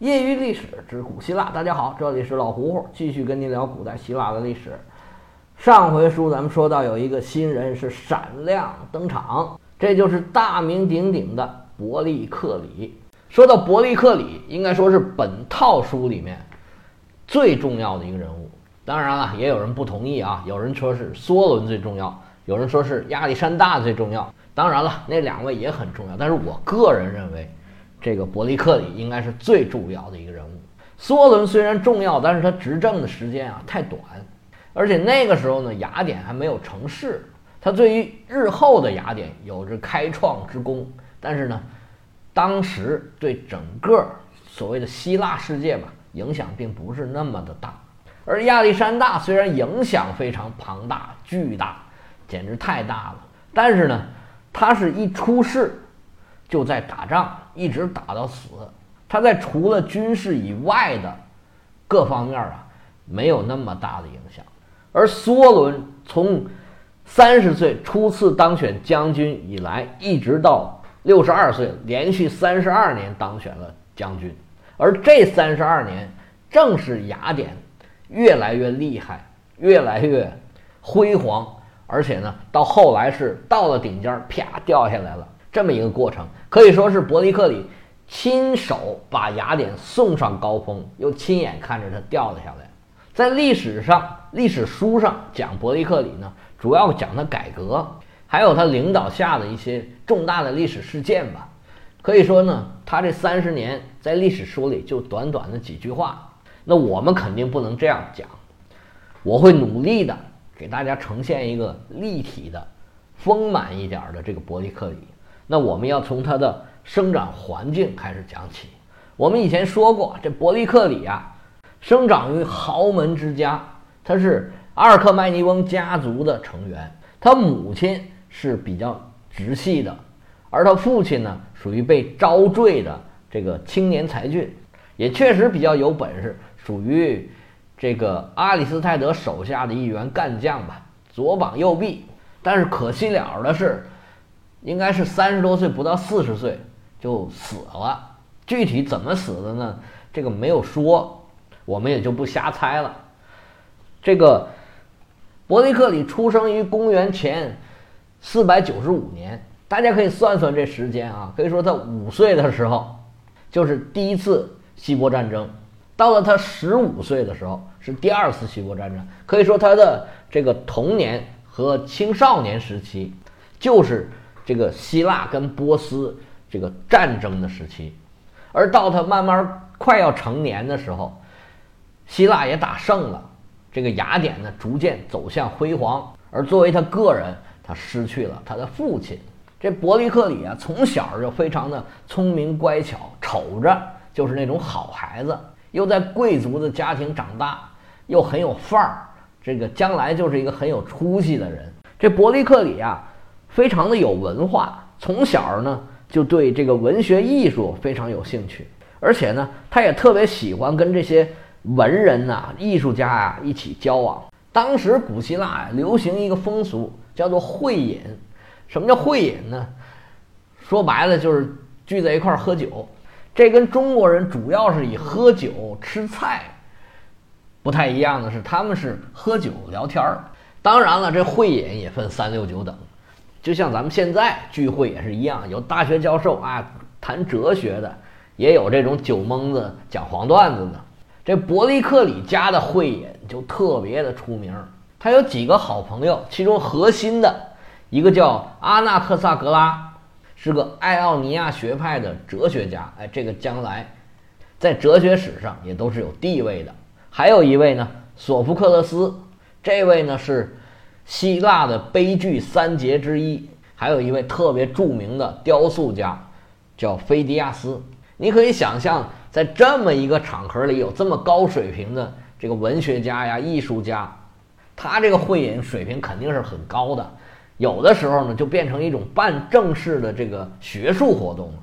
业余历史之古希腊，大家好，这里是老胡胡，继续跟您聊古代希腊的历史。上回书咱们说到有一个新人是闪亮登场，这就是大名鼎鼎的伯利克里。说到伯利克里，应该说是本套书里面最重要的一个人物。当然了，也有人不同意啊，有人说是梭伦最重要，有人说是亚历山大最重要。当然了，那两位也很重要，但是我个人认为。这个伯利克里应该是最重要的一个人物。梭伦虽然重要，但是他执政的时间啊太短，而且那个时候呢，雅典还没有成市。他对于日后的雅典有着开创之功，但是呢，当时对整个所谓的希腊世界吧，影响并不是那么的大。而亚历山大虽然影响非常庞大、巨大，简直太大了，但是呢，他是一出世。就在打仗，一直打到死。他在除了军事以外的各方面啊，没有那么大的影响。而梭伦从三十岁初次当选将军以来，一直到六十二岁，连续三十二年当选了将军。而这三十二年，正是雅典越来越厉害、越来越辉煌，而且呢，到后来是到了顶尖，啪掉下来了。这么一个过程，可以说是伯利克里亲手把雅典送上高峰，又亲眼看着它掉了下来。在历史上，历史书上讲伯利克里呢，主要讲他改革，还有他领导下的一些重大的历史事件吧。可以说呢，他这三十年在历史书里就短短的几句话。那我们肯定不能这样讲，我会努力的给大家呈现一个立体的、丰满一点的这个伯利克里。那我们要从它的生长环境开始讲起。我们以前说过，这伯利克里啊，生长于豪门之家，他是阿尔克迈尼翁家族的成员。他母亲是比较直系的，而他父亲呢，属于被招赘的这个青年才俊，也确实比较有本事，属于这个阿里斯泰德手下的一员干将吧，左膀右臂。但是可惜了的是。应该是三十多岁，不到四十岁就死了。具体怎么死的呢？这个没有说，我们也就不瞎猜了。这个伯利克里出生于公元前四百九十五年，大家可以算算这时间啊。可以说他五岁的时候就是第一次希波战争，到了他十五岁的时候是第二次希波战争。可以说他的这个童年和青少年时期就是。这个希腊跟波斯这个战争的时期，而到他慢慢快要成年的时候，希腊也打胜了，这个雅典呢逐渐走向辉煌。而作为他个人，他失去了他的父亲。这伯利克里啊，从小就非常的聪明乖巧，瞅着就是那种好孩子，又在贵族的家庭长大，又很有范儿，这个将来就是一个很有出息的人。这伯利克里啊。非常的有文化，从小呢就对这个文学艺术非常有兴趣，而且呢，他也特别喜欢跟这些文人呐、艺术家啊一起交往。当时古希腊呀流行一个风俗，叫做会饮。什么叫会饮呢？说白了就是聚在一块儿喝酒。这跟中国人主要是以喝酒吃菜不太一样的是，他们是喝酒聊天儿。当然了，这会饮也分三六九等。就像咱们现在聚会也是一样，有大学教授啊谈哲学的，也有这种酒蒙子讲黄段子的。这伯利克里家的会饮就特别的出名，他有几个好朋友，其中核心的一个叫阿纳克萨格拉，是个爱奥尼亚学派的哲学家。哎，这个将来在哲学史上也都是有地位的。还有一位呢，索福克勒斯，这位呢是。希腊的悲剧三杰之一，还有一位特别著名的雕塑家，叫菲迪亚斯。你可以想象，在这么一个场合里，有这么高水平的这个文学家呀、艺术家，他这个会饮水平肯定是很高的。有的时候呢，就变成一种半正式的这个学术活动了。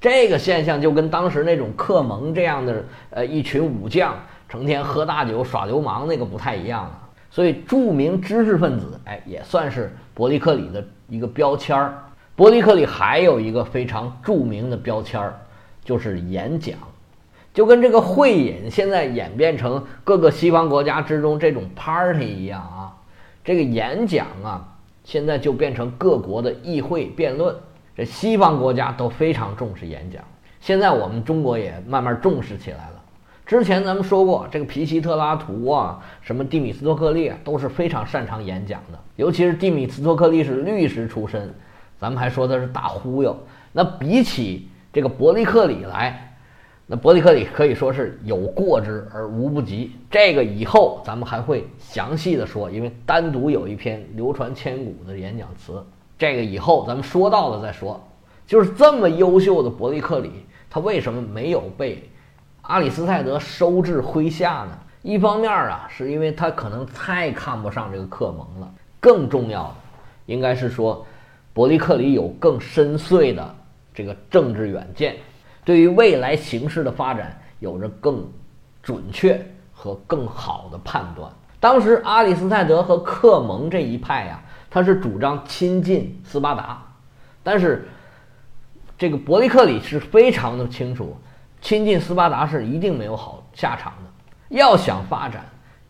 这个现象就跟当时那种克蒙这样的呃一群武将成天喝大酒耍流氓那个不太一样了。所以，著名知识分子，哎，也算是伯利克里的一个标签儿。伯利克里还有一个非常著名的标签儿，就是演讲。就跟这个会饮现在演变成各个西方国家之中这种 party 一样啊，这个演讲啊，现在就变成各国的议会辩论。这西方国家都非常重视演讲，现在我们中国也慢慢重视起来了。之前咱们说过，这个皮西特拉图啊，什么蒂米斯托克利啊，都是非常擅长演讲的。尤其是蒂米斯托克利是律师出身，咱们还说他是大忽悠。那比起这个伯利克里来，那伯利克里可以说是有过之而无不及，这个以后咱们还会详细的说，因为单独有一篇流传千古的演讲词，这个以后咱们说到了再说。就是这么优秀的伯利克里，他为什么没有被阿里斯泰德收至麾下呢？一方面啊，是因为他可能太看不上这个克蒙了；更重要的，应该是说伯利克里有更深邃的这个政治远见。对于未来形势的发展有着更准确和更好的判断。当时阿里斯泰德和克蒙这一派呀，他是主张亲近斯巴达，但是这个伯利克里是非常的清楚，亲近斯巴达是一定没有好下场的。要想发展，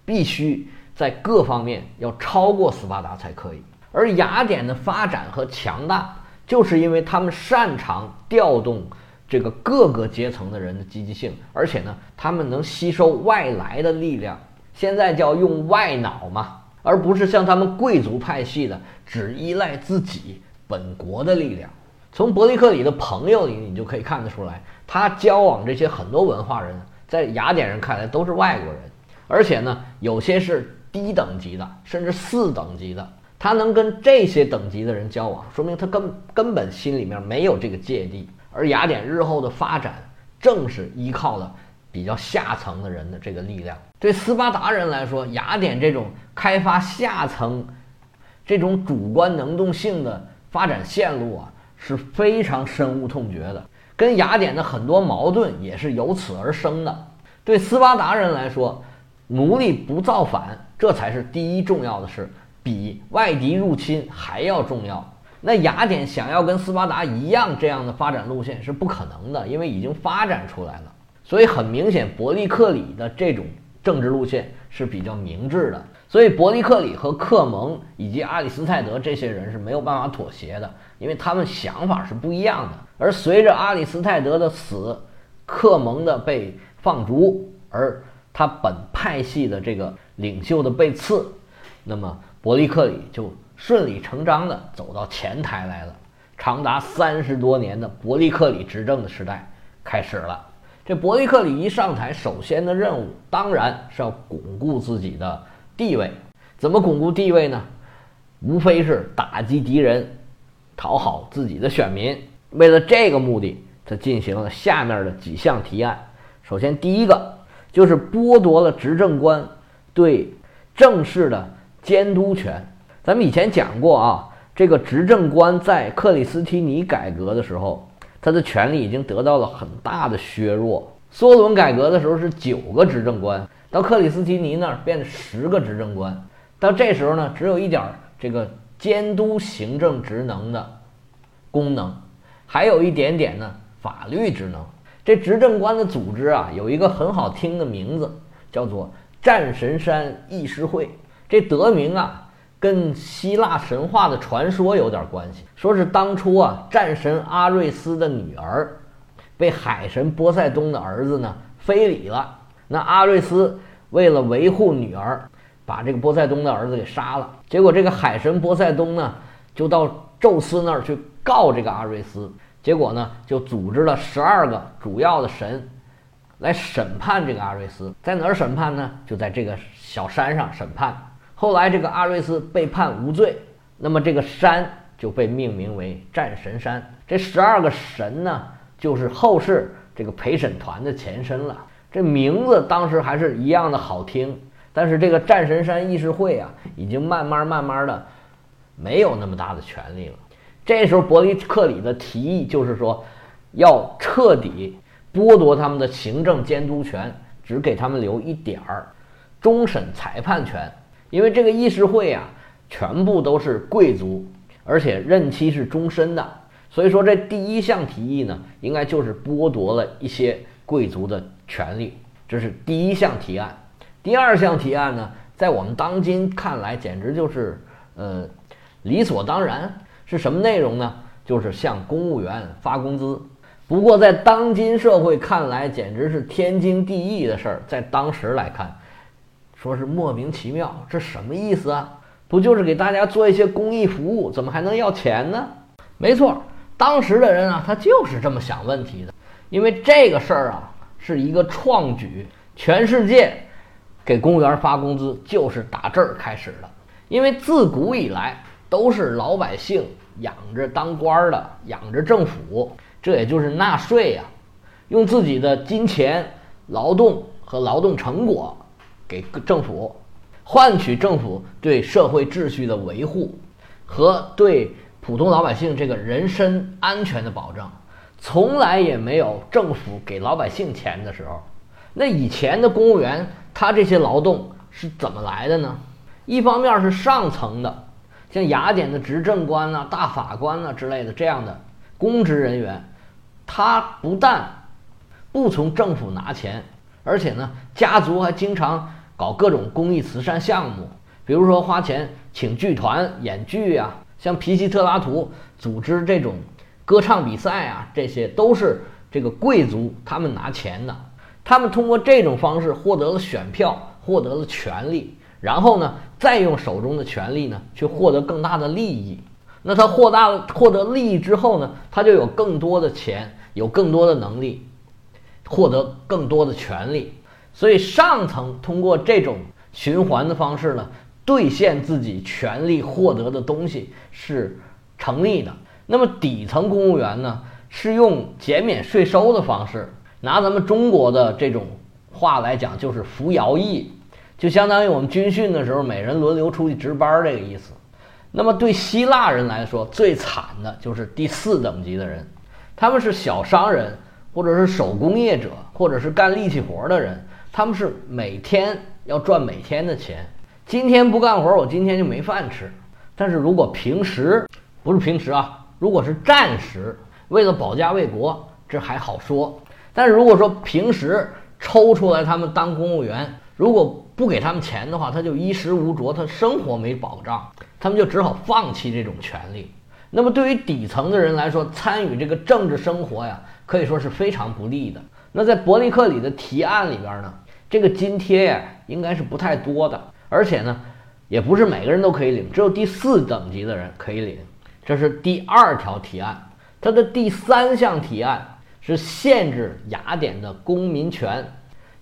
必须在各方面要超过斯巴达才可以。而雅典的发展和强大，就是因为他们擅长调动。这个各个阶层的人的积极性，而且呢，他们能吸收外来的力量，现在叫用外脑嘛，而不是像他们贵族派系的只依赖自己本国的力量。从伯利克里的朋友里，你就可以看得出来，他交往这些很多文化人，在雅典人看来都是外国人，而且呢，有些是低等级的，甚至四等级的。他能跟这些等级的人交往，说明他根根本心里面没有这个芥蒂。而雅典日后的发展，正是依靠了比较下层的人的这个力量。对斯巴达人来说，雅典这种开发下层、这种主观能动性的发展线路啊，是非常深恶痛绝的。跟雅典的很多矛盾也是由此而生的。对斯巴达人来说，奴隶不造反，这才是第一重要的事，比外敌入侵还要重要。那雅典想要跟斯巴达一样这样的发展路线是不可能的，因为已经发展出来了。所以很明显，伯利克里的这种政治路线是比较明智的。所以伯利克里和克蒙以及阿里斯泰德这些人是没有办法妥协的，因为他们想法是不一样的。而随着阿里斯泰德的死，克蒙的被放逐，而他本派系的这个领袖的被刺，那么伯利克里就。顺理成章地走到前台来了，长达三十多年的伯利克里执政的时代开始了。这伯利克里一上台，首先的任务当然是要巩固自己的地位。怎么巩固地位呢？无非是打击敌人，讨好自己的选民。为了这个目的，他进行了下面的几项提案。首先，第一个就是剥夺了执政官对政事的监督权。咱们以前讲过啊，这个执政官在克里斯提尼改革的时候，他的权力已经得到了很大的削弱。梭伦改革的时候是九个执政官，到克里斯提尼那儿变十个执政官，到这时候呢，只有一点这个监督行政职能的功能，还有一点点呢法律职能。这执政官的组织啊，有一个很好听的名字，叫做战神山议事会。这得名啊。跟希腊神话的传说有点关系，说是当初啊，战神阿瑞斯的女儿被海神波塞冬的儿子呢非礼了。那阿瑞斯为了维护女儿，把这个波塞冬的儿子给杀了。结果这个海神波塞冬呢，就到宙斯那儿去告这个阿瑞斯。结果呢，就组织了十二个主要的神来审判这个阿瑞斯。在哪儿审判呢？就在这个小山上审判。后来这个阿瑞斯被判无罪，那么这个山就被命名为战神山。这十二个神呢，就是后世这个陪审团的前身了。这名字当时还是一样的好听，但是这个战神山议事会啊，已经慢慢慢慢的没有那么大的权力了。这时候伯利克里的提议就是说，要彻底剥夺他们的行政监督权，只给他们留一点儿终审裁判权。因为这个议事会啊，全部都是贵族，而且任期是终身的，所以说这第一项提议呢，应该就是剥夺了一些贵族的权利。这是第一项提案。第二项提案呢，在我们当今看来，简直就是呃理所当然。是什么内容呢？就是向公务员发工资。不过在当今社会看来，简直是天经地义的事儿。在当时来看，说是莫名其妙，这什么意思啊？不就是给大家做一些公益服务，怎么还能要钱呢？没错，当时的人啊，他就是这么想问题的。因为这个事儿啊，是一个创举，全世界给公务员发工资就是打这儿开始的。因为自古以来都是老百姓养着当官的，养着政府。这也就是纳税呀，用自己的金钱、劳动和劳动成果给政府，换取政府对社会秩序的维护和对普通老百姓这个人身安全的保障。从来也没有政府给老百姓钱的时候。那以前的公务员，他这些劳动是怎么来的呢？一方面是上层的，像雅典的执政官呐、大法官呐之类的这样的公职人员。他不但不从政府拿钱，而且呢，家族还经常搞各种公益慈善项目，比如说花钱请剧团演剧呀，像皮西特拉图组织这种歌唱比赛啊，这些都是这个贵族他们拿钱的。他们通过这种方式获得了选票，获得了权利，然后呢，再用手中的权力呢，去获得更大的利益。那他获大了获得利益之后呢，他就有更多的钱，有更多的能力，获得更多的权利。所以上层通过这种循环的方式呢，兑现自己权利获得的东西是成立的。那么底层公务员呢，是用减免税收的方式，拿咱们中国的这种话来讲，就是服徭役，就相当于我们军训的时候，每人轮流出去值班这个意思。那么对希腊人来说，最惨的就是第四等级的人，他们是小商人，或者是手工业者，或者是干力气活的人，他们是每天要赚每天的钱，今天不干活，我今天就没饭吃。但是如果平时不是平时啊，如果是战时，为了保家卫国，这还好说。但是如果说平时抽出来他们当公务员，如果不给他们钱的话，他就衣食无着，他生活没保障。他们就只好放弃这种权利。那么对于底层的人来说，参与这个政治生活呀，可以说是非常不利的。那在伯利克里的提案里边呢，这个津贴呀，应该是不太多的，而且呢，也不是每个人都可以领，只有第四等级的人可以领。这是第二条提案。它的第三项提案是限制雅典的公民权，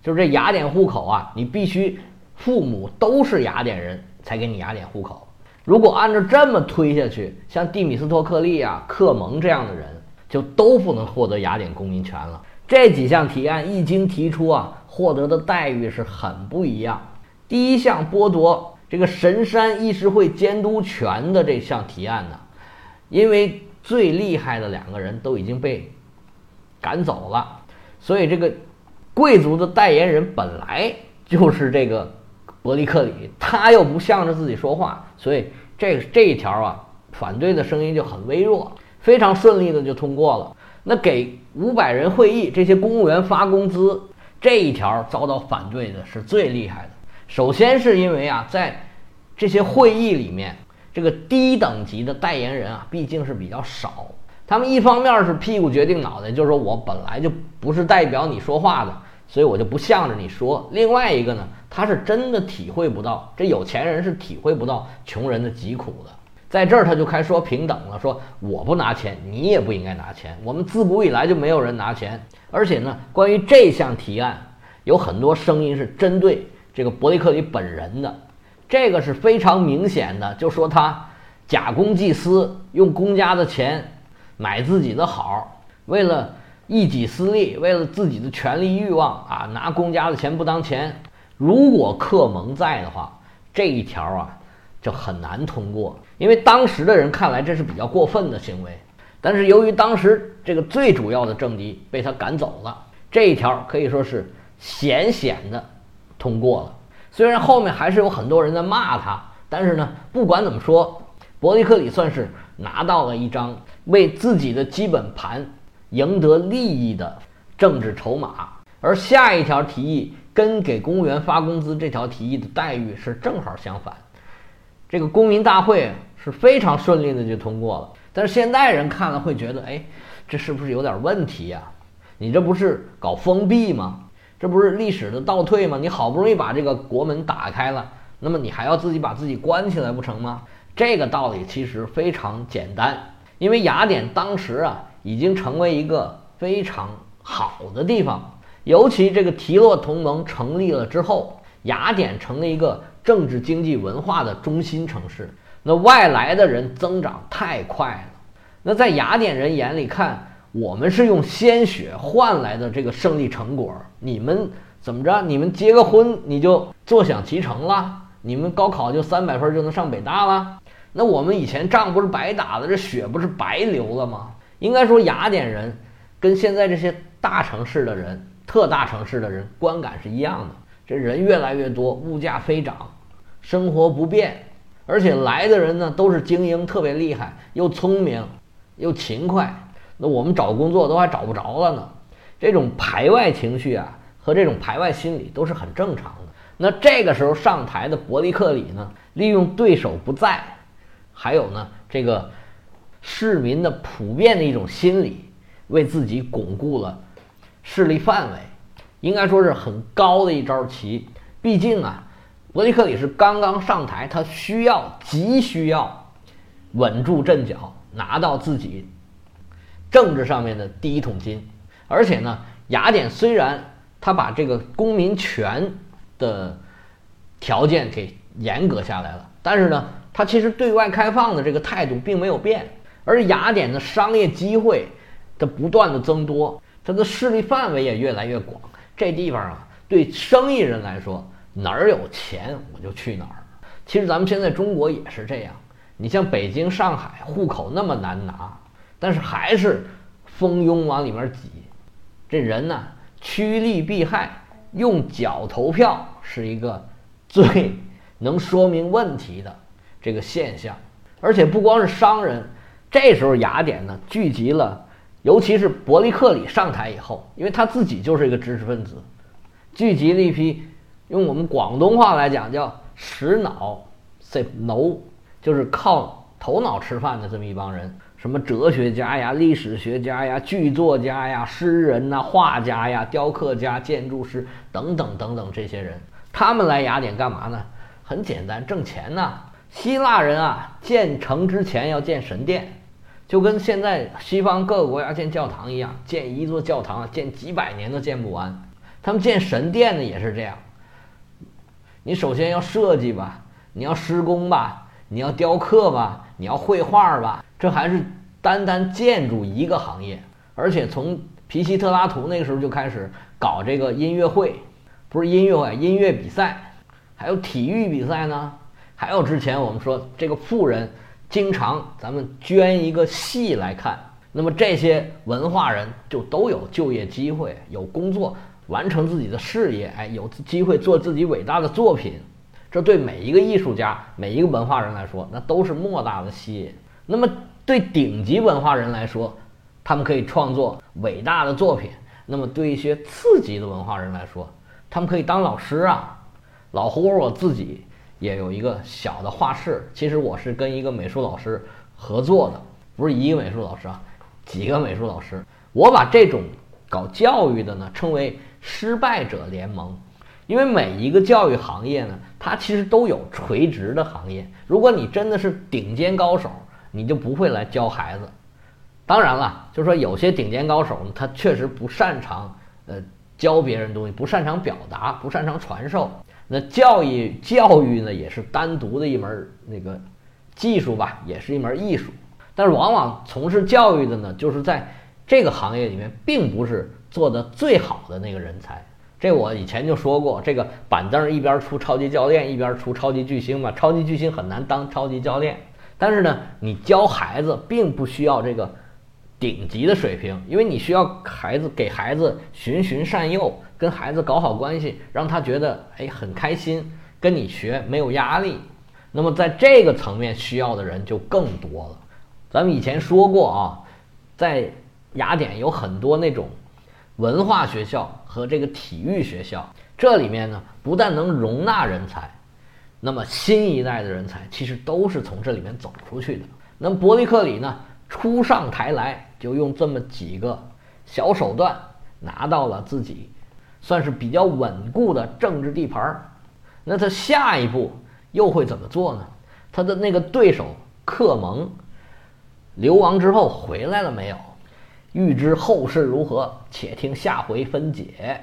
就是这雅典户口啊，你必须父母都是雅典人才给你雅典户口。如果按照这么推下去，像蒂米斯托克利啊、克蒙这样的人，就都不能获得雅典公民权了。这几项提案一经提出啊，获得的待遇是很不一样。第一项剥夺这个神山议事会监督权的这项提案呢，因为最厉害的两个人都已经被赶走了，所以这个贵族的代言人本来就是这个。伯利克里，他又不向着自己说话，所以这这一条啊，反对的声音就很微弱，非常顺利的就通过了。那给五百人会议这些公务员发工资这一条遭到反对的是最厉害的。首先是因为啊，在这些会议里面，这个低等级的代言人啊，毕竟是比较少。他们一方面是屁股决定脑袋，就是说我本来就不是代表你说话的。所以我就不向着你说。另外一个呢，他是真的体会不到，这有钱人是体会不到穷人的疾苦的。在这儿他就开始说平等了，说我不拿钱，你也不应该拿钱。我们自古以来就没有人拿钱。而且呢，关于这项提案，有很多声音是针对这个伯利克里本人的。这个是非常明显的，就说他假公济私，用公家的钱买自己的好，为了。一己私利，为了自己的权利欲望啊，拿公家的钱不当钱。如果克蒙在的话，这一条啊就很难通过，因为当时的人看来这是比较过分的行为。但是由于当时这个最主要的政敌被他赶走了，这一条可以说是险险的通过了。虽然后面还是有很多人在骂他，但是呢，不管怎么说，伯利克里算是拿到了一张为自己的基本盘。赢得利益的政治筹码，而下一条提议跟给公务员发工资这条提议的待遇是正好相反。这个公民大会是非常顺利的就通过了，但是现代人看了会觉得，哎，这是不是有点问题呀？你这不是搞封闭吗？这不是历史的倒退吗？你好不容易把这个国门打开了，那么你还要自己把自己关起来不成吗？这个道理其实非常简单，因为雅典当时啊已经成为一个非常好的地方，尤其这个提洛同盟成立了之后，雅典成了一个政治、经济、文化的中心城市，那外来的人增长太快了，那在雅典人眼里看。我们是用鲜血换来的这个胜利成果，你们怎么着？你们结个婚你就坐享其成了？你们高考就三百分就能上北大了？那我们以前仗不是白打的，这血不是白流了吗？应该说，雅典人跟现在这些大城市的人、特大城市的人观感是一样的。这人越来越多，物价飞涨，生活不便，而且来的人呢都是精英，特别厉害，又聪明，又勤快。那我们找工作都还找不着了呢，这种排外情绪啊和这种排外心理都是很正常的。那这个时候上台的伯利克里呢，利用对手不在，还有呢这个市民的普遍的一种心理，为自己巩固了势力范围，应该说是很高的一招棋。毕竟啊，伯利克里是刚刚上台，他需要急需要稳住阵脚，拿到自己。政治上面的第一桶金，而且呢，雅典虽然他把这个公民权的条件给严格下来了，但是呢，他其实对外开放的这个态度并没有变。而雅典的商业机会的不断的增多，它的势力范围也越来越广。这地方啊，对生意人来说，哪儿有钱我就去哪儿。其实咱们现在中国也是这样，你像北京、上海，户口那么难拿。但是还是蜂拥往里面挤，这人呢趋利避害，用脚投票是一个最能说明问题的这个现象。而且不光是商人，这时候雅典呢聚集了，尤其是伯利克里上台以后，因为他自己就是一个知识分子，聚集了一批用我们广东话来讲叫“食脑”，食脑就是靠头脑吃饭的这么一帮人。什么哲学家呀、历史学家呀、剧作家呀、诗人呐、画家呀、雕刻家、建筑师等等等等，这些人，他们来雅典干嘛呢？很简单，挣钱呐。希腊人啊，建城之前要建神殿，就跟现在西方各个国家建教堂一样，建一座教堂建几百年都建不完。他们建神殿呢也是这样，你首先要设计吧，你要施工吧，你要雕刻吧，你要绘画吧。这还是单单建筑一个行业，而且从皮西特拉图那个时候就开始搞这个音乐会，不是音乐会，音乐比赛，还有体育比赛呢。还有之前我们说这个富人经常咱们捐一个戏来看，那么这些文化人就都有就业机会，有工作，完成自己的事业，哎，有机会做自己伟大的作品。这对每一个艺术家、每一个文化人来说，那都是莫大的吸引。那么。对顶级文化人来说，他们可以创作伟大的作品；那么对一些次级的文化人来说，他们可以当老师啊。老胡我自己也有一个小的画室，其实我是跟一个美术老师合作的，不是一个美术老师啊，几个美术老师。我把这种搞教育的呢称为失败者联盟，因为每一个教育行业呢，它其实都有垂直的行业。如果你真的是顶尖高手，你就不会来教孩子，当然了，就是说有些顶尖高手呢，他确实不擅长呃教别人东西，不擅长表达，不擅长传授。那教育教育呢，也是单独的一门那个技术吧，也是一门艺术。但是往往从事教育的呢，就是在这个行业里面，并不是做的最好的那个人才。这我以前就说过，这个板凳一边出超级教练，一边出超级巨星嘛，超级巨星很难当超级教练。但是呢，你教孩子并不需要这个顶级的水平，因为你需要孩子给孩子循循善诱，跟孩子搞好关系，让他觉得哎很开心，跟你学没有压力。那么在这个层面需要的人就更多了。咱们以前说过啊，在雅典有很多那种文化学校和这个体育学校。这里面呢，不但能容纳人才，那么新一代的人才其实都是从这里面走出去的。那么伯利克里呢，初上台来就用这么几个小手段拿到了自己算是比较稳固的政治地盘儿。那他下一步又会怎么做呢？他的那个对手克蒙流亡之后回来了没有？欲知后事如何，且听下回分解。